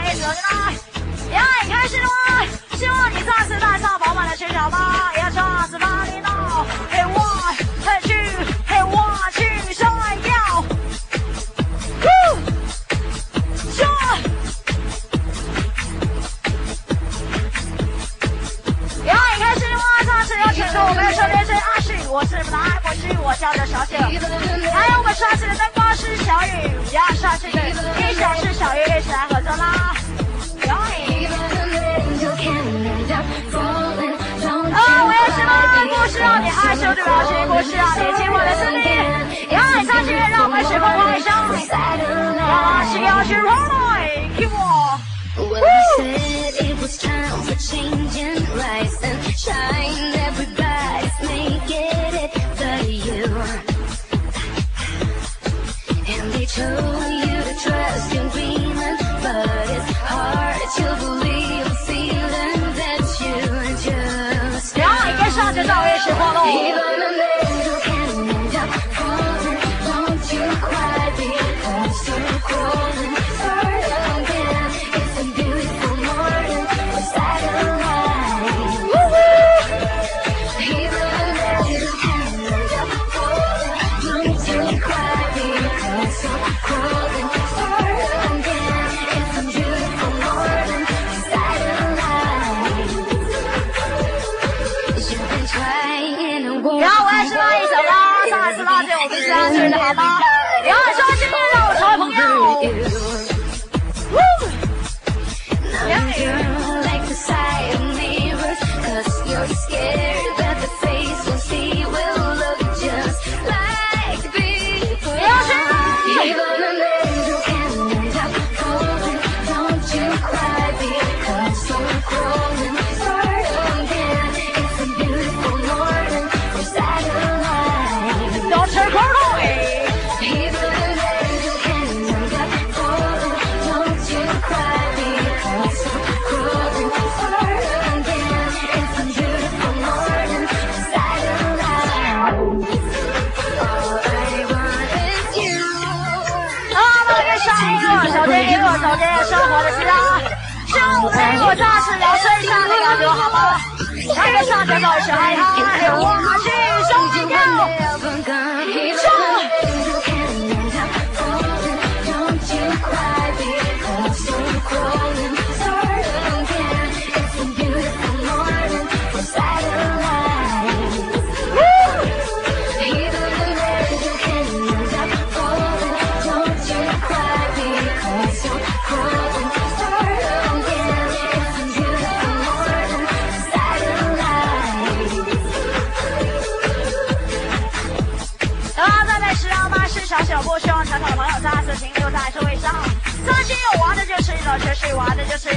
快乐的呢？表演开心了吗？希望你再次带上饱满的拳脚吧。要，这次哪里闹？嘿，我，嘿，去，嘿，我去，上来要，呼，上，呀，开心了吗？再次邀请出我们的少年队阿信，我是不来，我去，我叫的小姐，还有我们帅气的灯。是小雨我二小月一是小月一是小月一起来合作啦 join me even the rhythm you can't let down fallen don't run away，给我 Woo! Viva la 我这是老师上的感觉，好吗？上学老师，哎，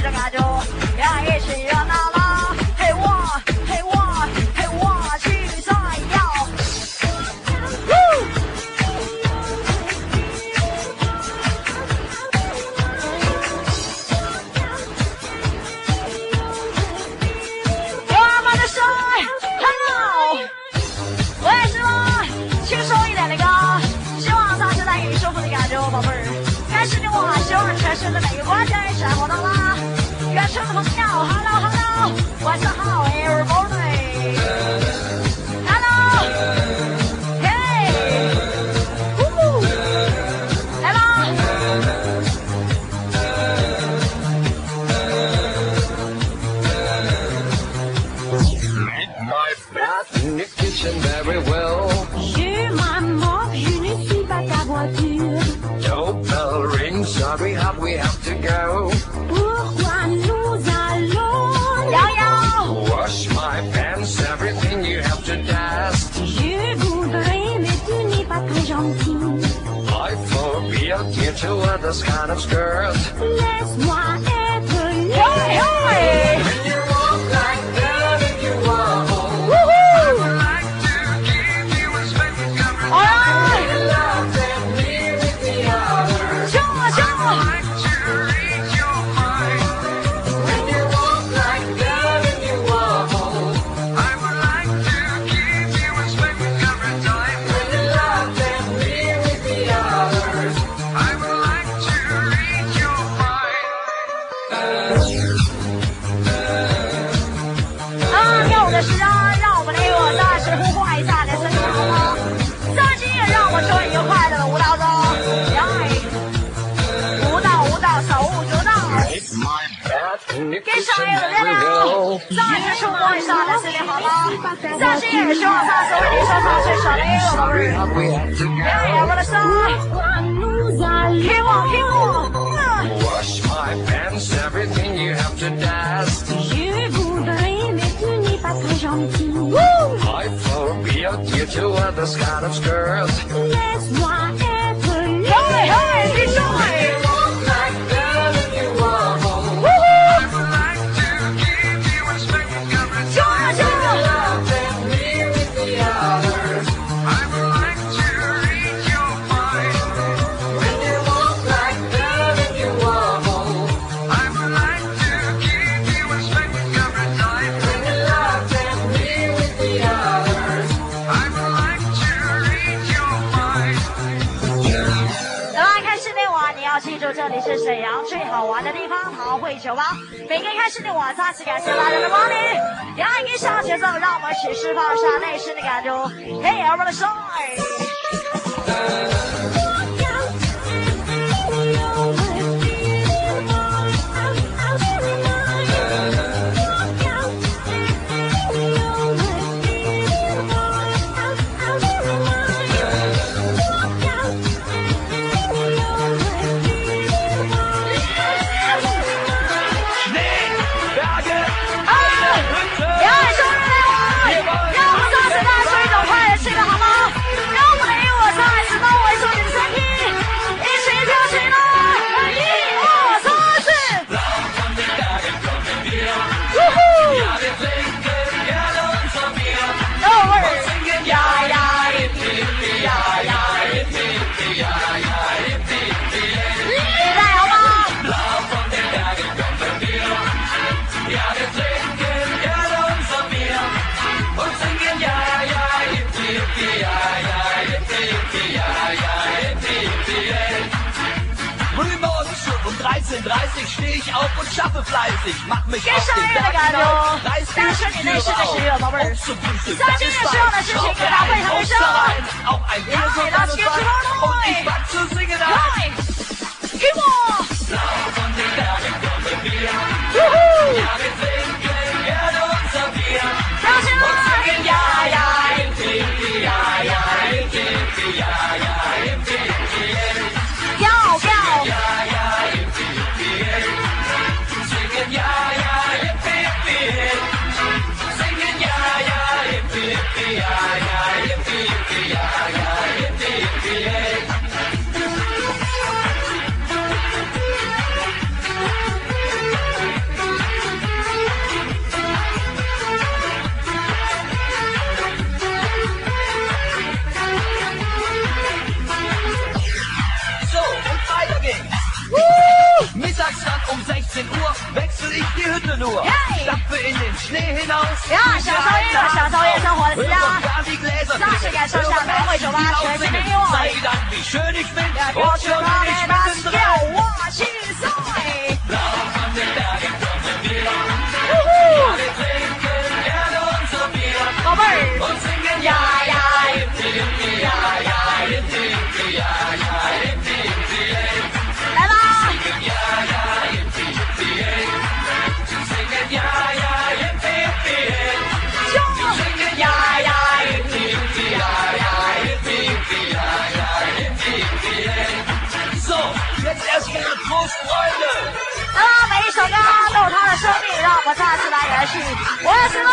这噶就要一起热闹 this kind of skirt. Let's 吗？再次也希望他所为你手上最少的一个宝贝儿。we have to 哎呀，我的手，听我听我，嗯 wash my pants, everything you have to dust. I phobia due to others kind of skirts. 嘿记住，这里是沈阳最好玩的地方——淘会酒吧。每天开心的晚上，去感谢大家的光临。杨一上节奏，让我们一起释放一下内心的感觉。Hey，everybody，song。该生日的感动，该生日的生日的生日宝贝儿，该生日的生日的生日的大会堂的生日，来，给我说出来，给我。路。呀，享受音乐，享受夜生活的时间啊！那感该上下班，会酒吧，全是音乐。呀，给我去吧，给我去吧，跳舞。再次来延续。我也是个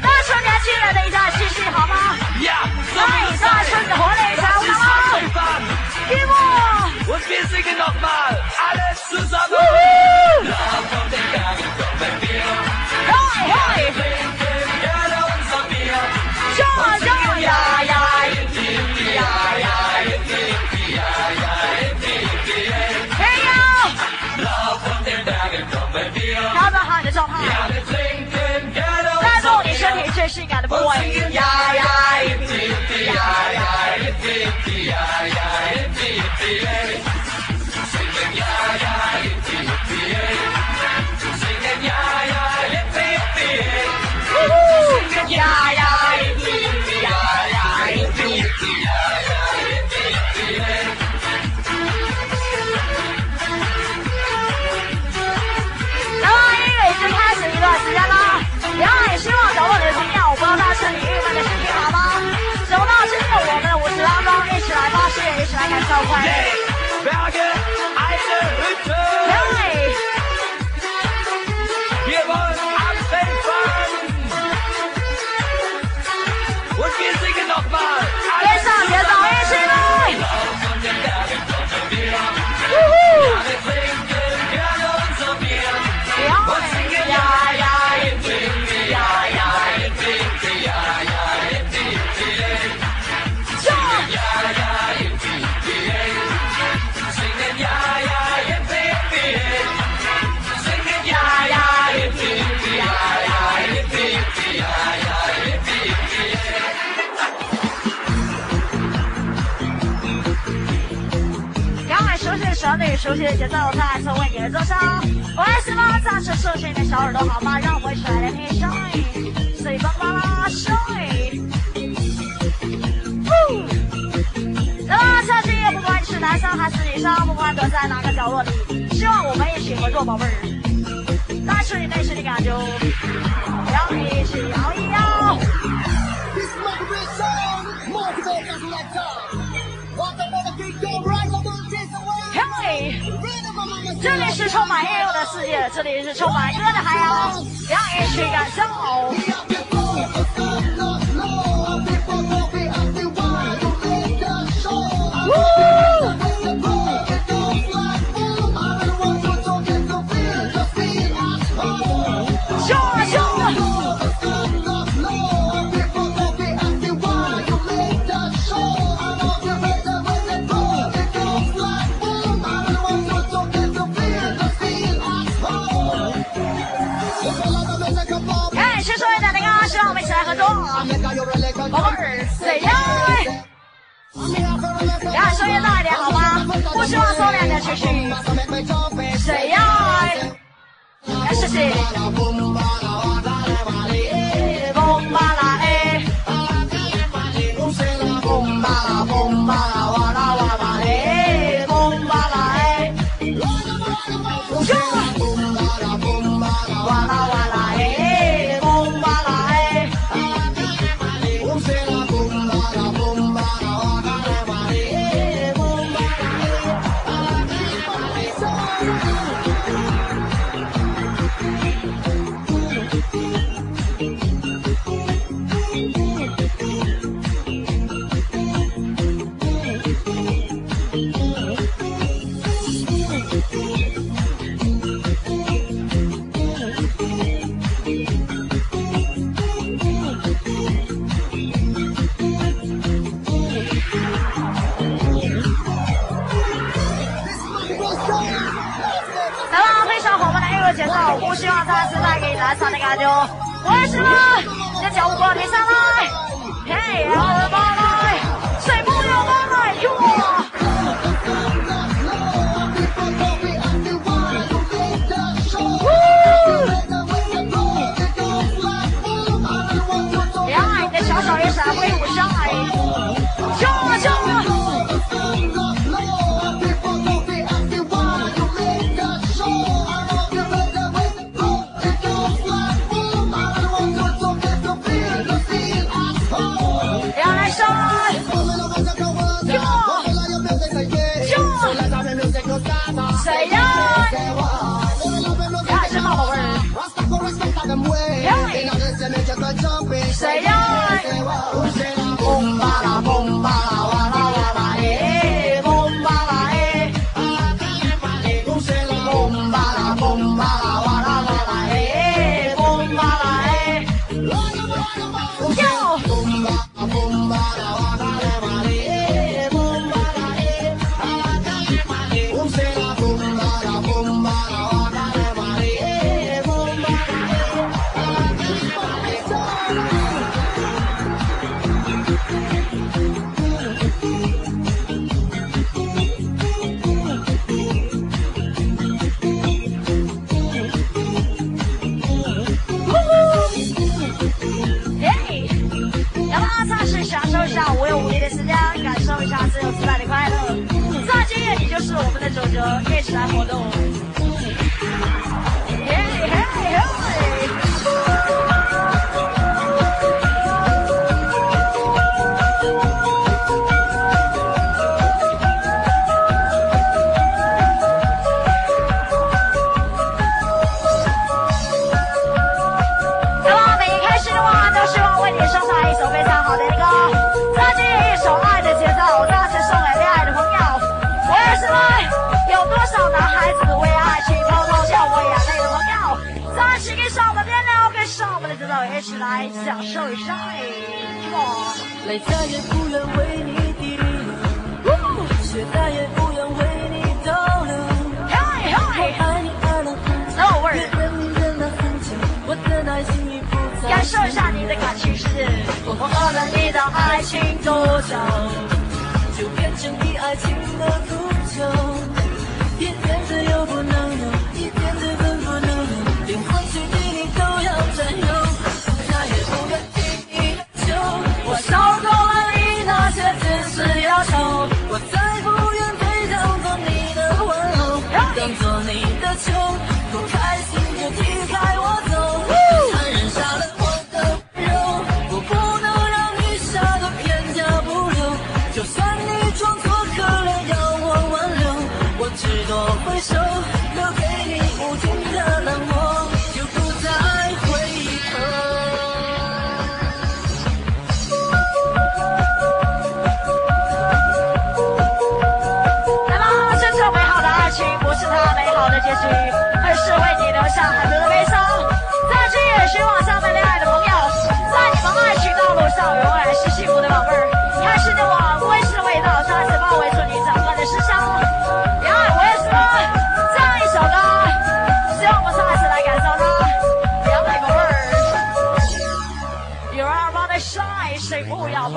单纯年轻人的一段继续，好吗来 sein. 趁着活力，才 Das 舞 ist 蹈吗.给我！pushing got a boy. Yeah, yeah, yeah, yeah, yeah, yeah, yeah. auf Berge eine Hütte. 熟悉的节奏，再次为你而奏响。我是吗？暂时竖起你的小耳朵好吗？让我们一起来聆听声音，随风吧啦声音。那么下期不管你是男生还是女生，不管躲在哪个角落里，希望我们一起合作，宝贝儿，带出你内心的感觉，是充满音乐的世界，这里是充满歌的海洋，让你去感受。谁呀？哎，谢享受一下哎，是吧？泪再也不愿为你滴呜，雪再也不愿为你倒了。我爱你爱了很久，我，感受一下你的感情世界，我花了你的爱情多久，就变成你爱情的苦酒。一点的又不能留，一点的更不能留，连汗水滴你都要占有。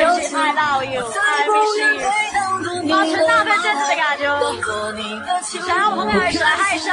有时爱道有爱必须，保持那份真挚的感觉。想要我们后面还是来害羞。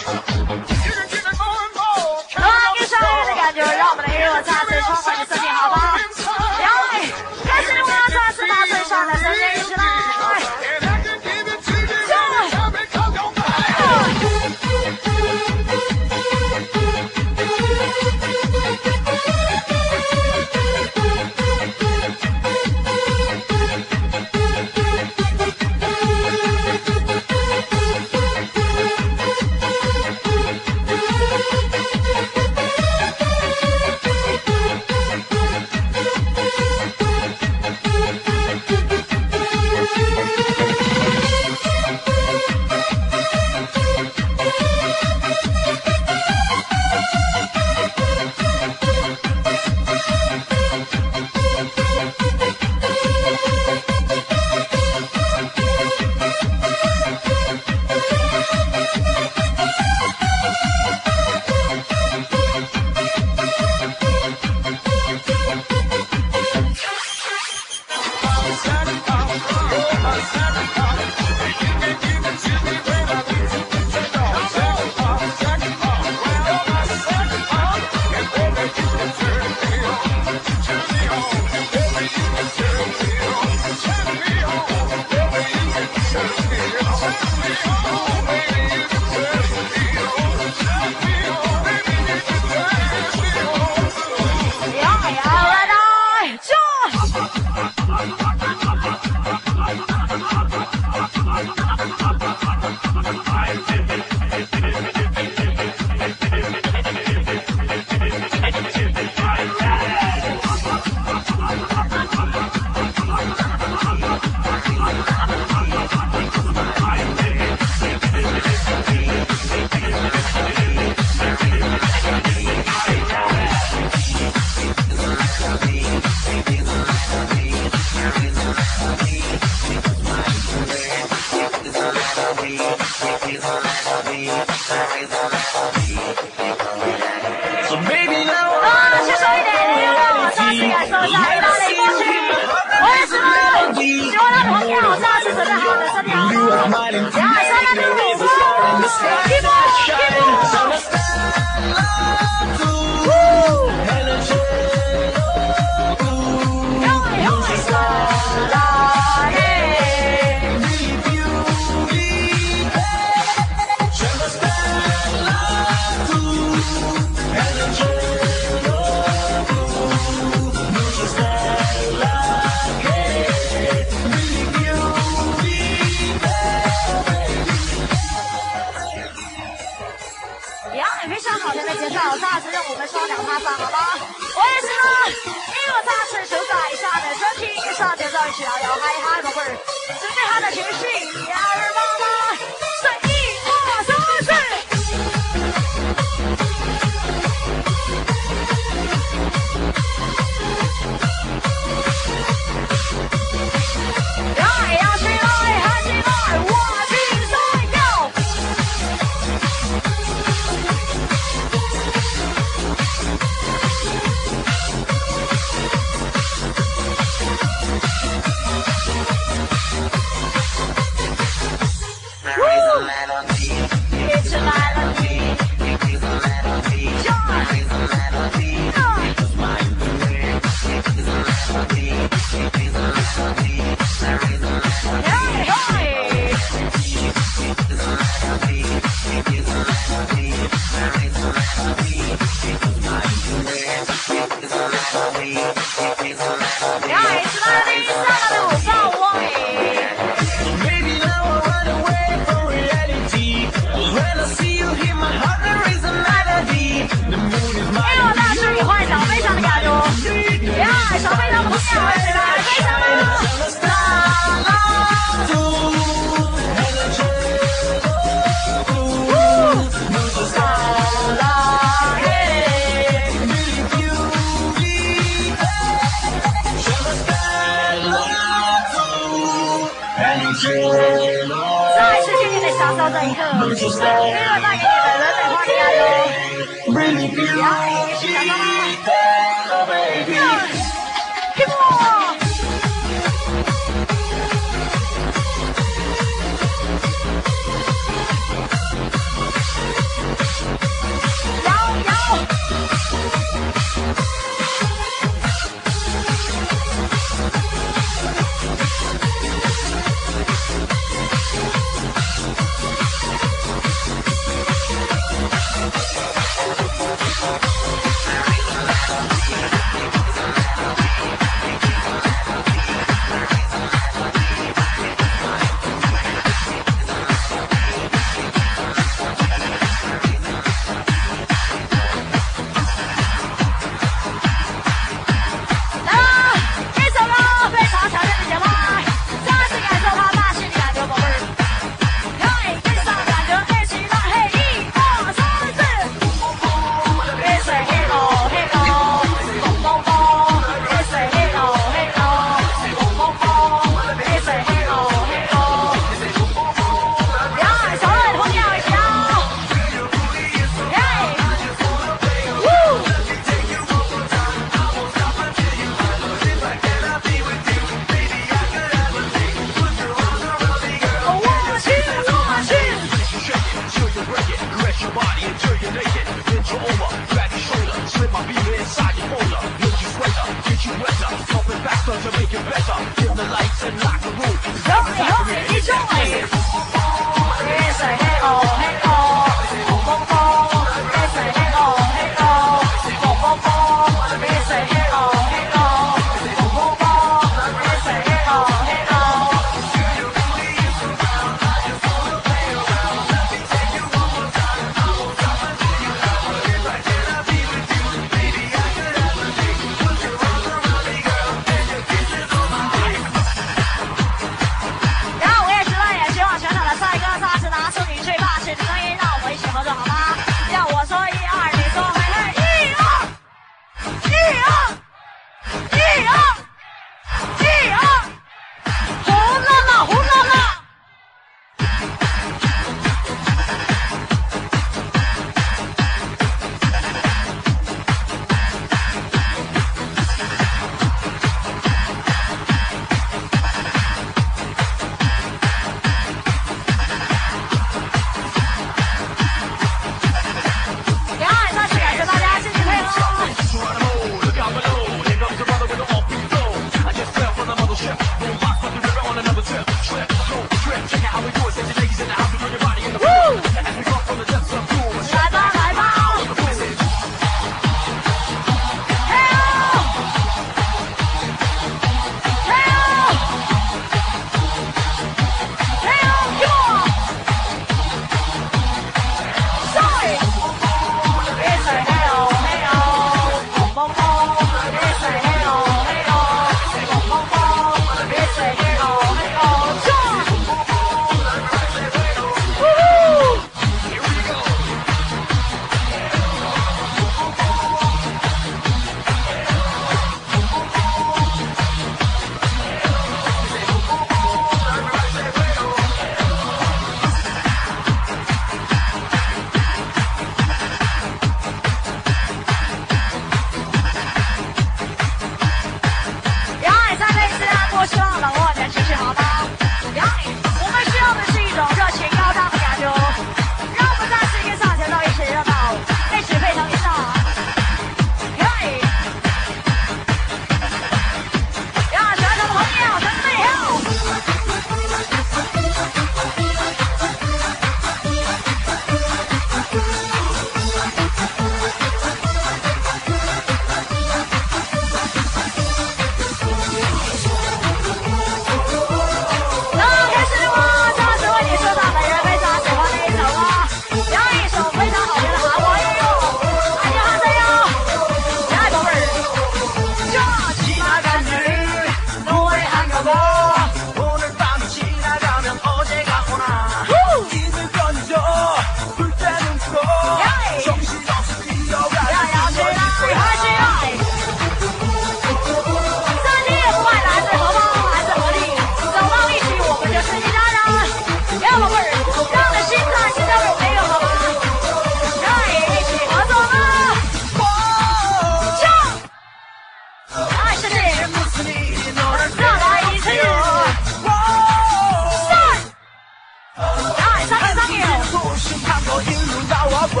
不是他我一路打娃娃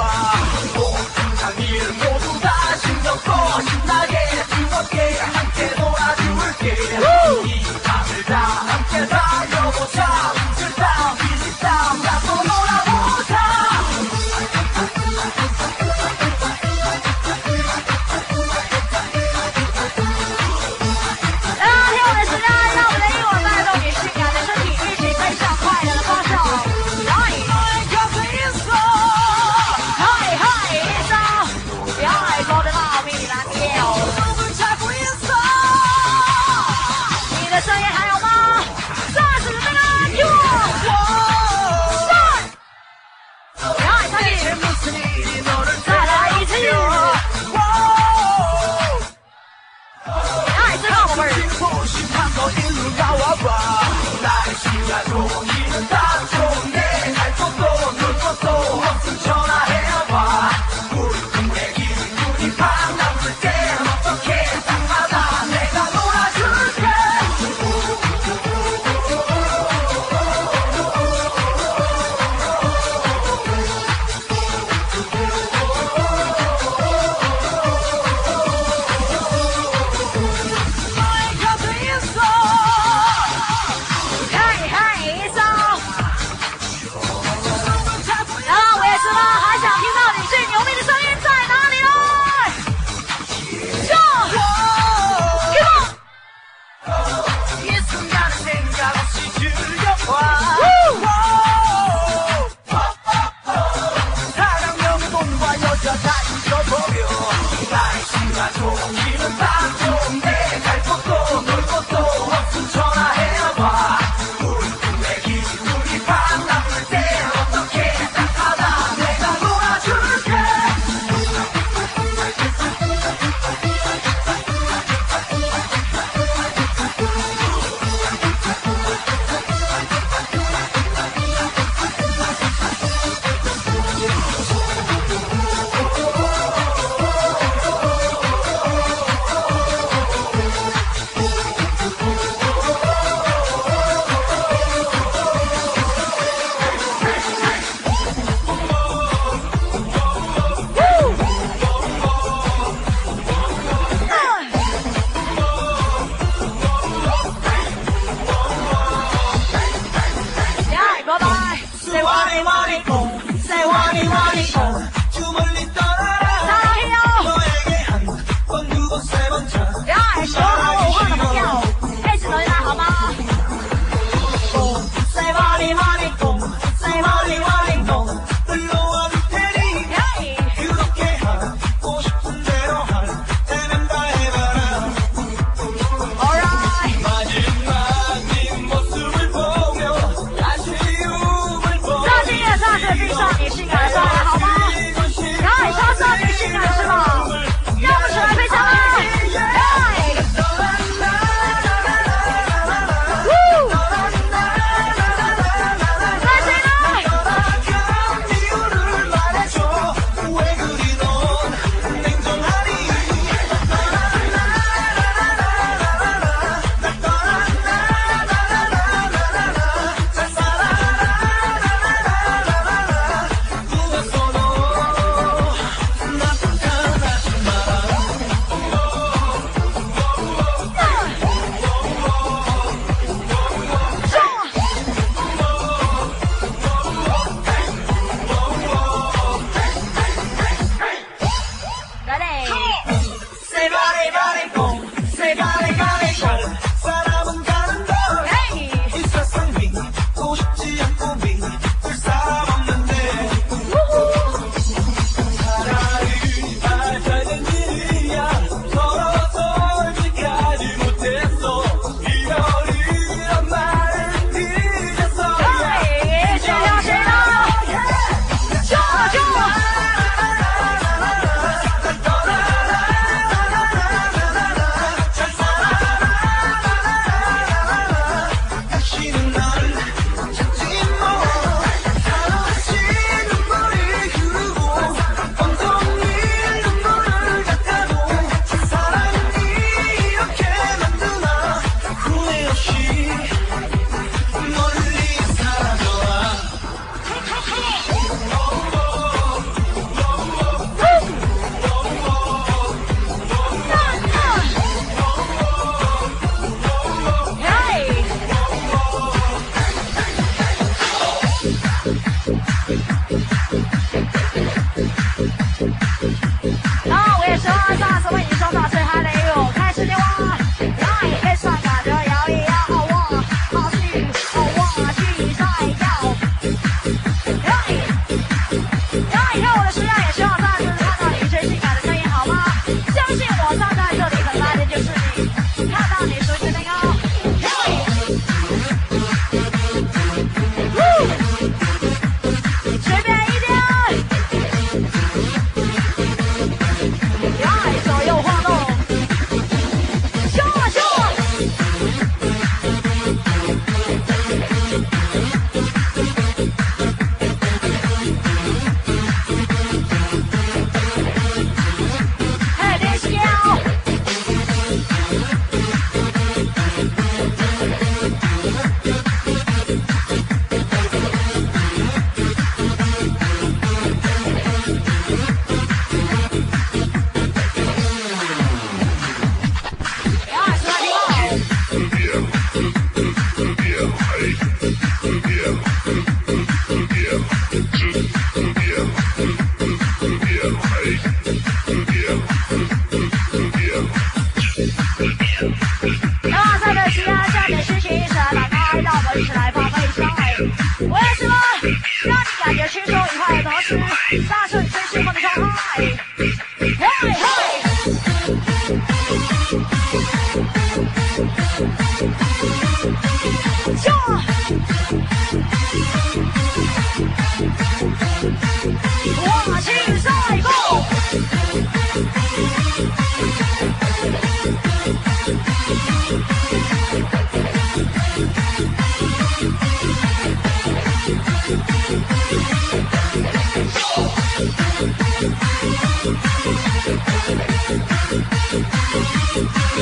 我不停唱你的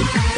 来，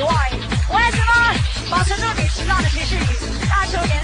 Y，什么？保持住你迟到的提示语，大球点。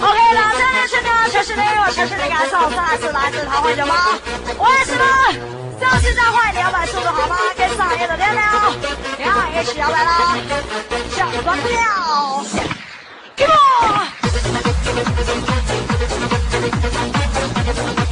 OK 了，这里是呢，全是内容，全是的感上再次来自台湾的吗？我也是吗？就是召唤，你要速度好吗？跟上叶的亮亮，亮亮也是摇摆啦，小关不了，Come on！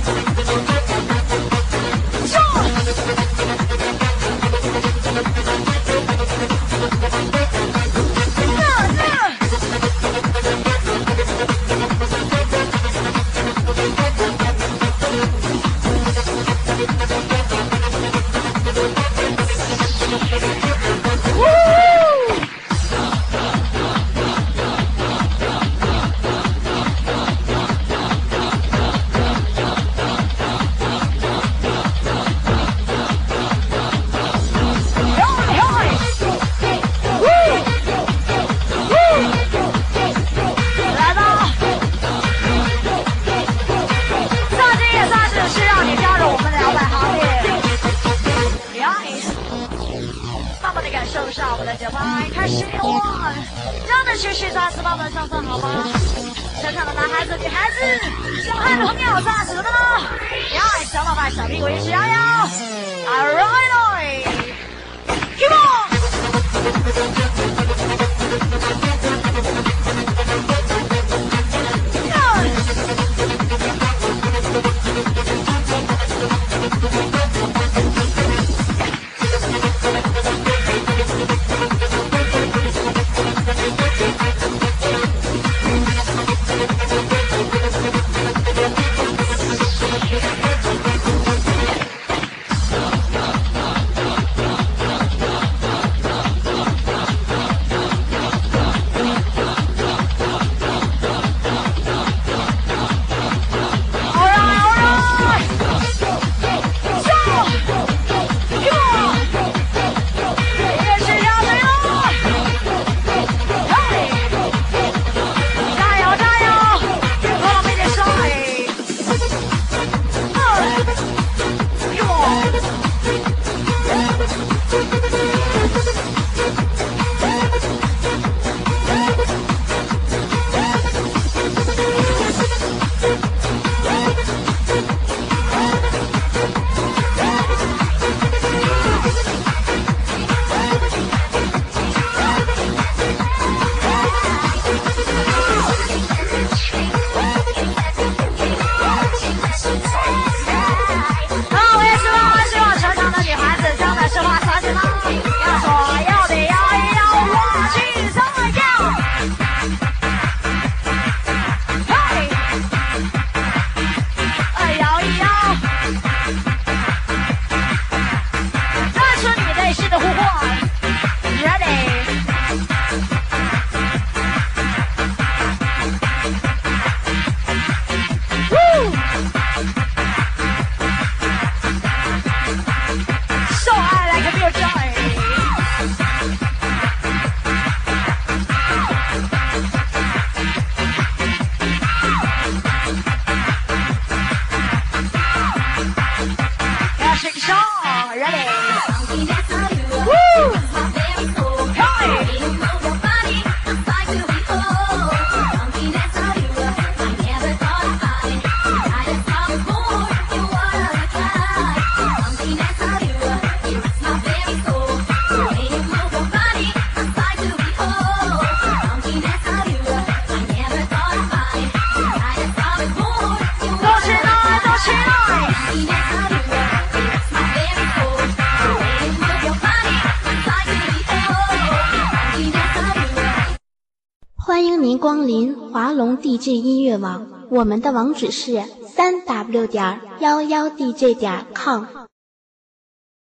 DJ 音乐网，我们的网址是三 w 点幺幺 DJ 点 com。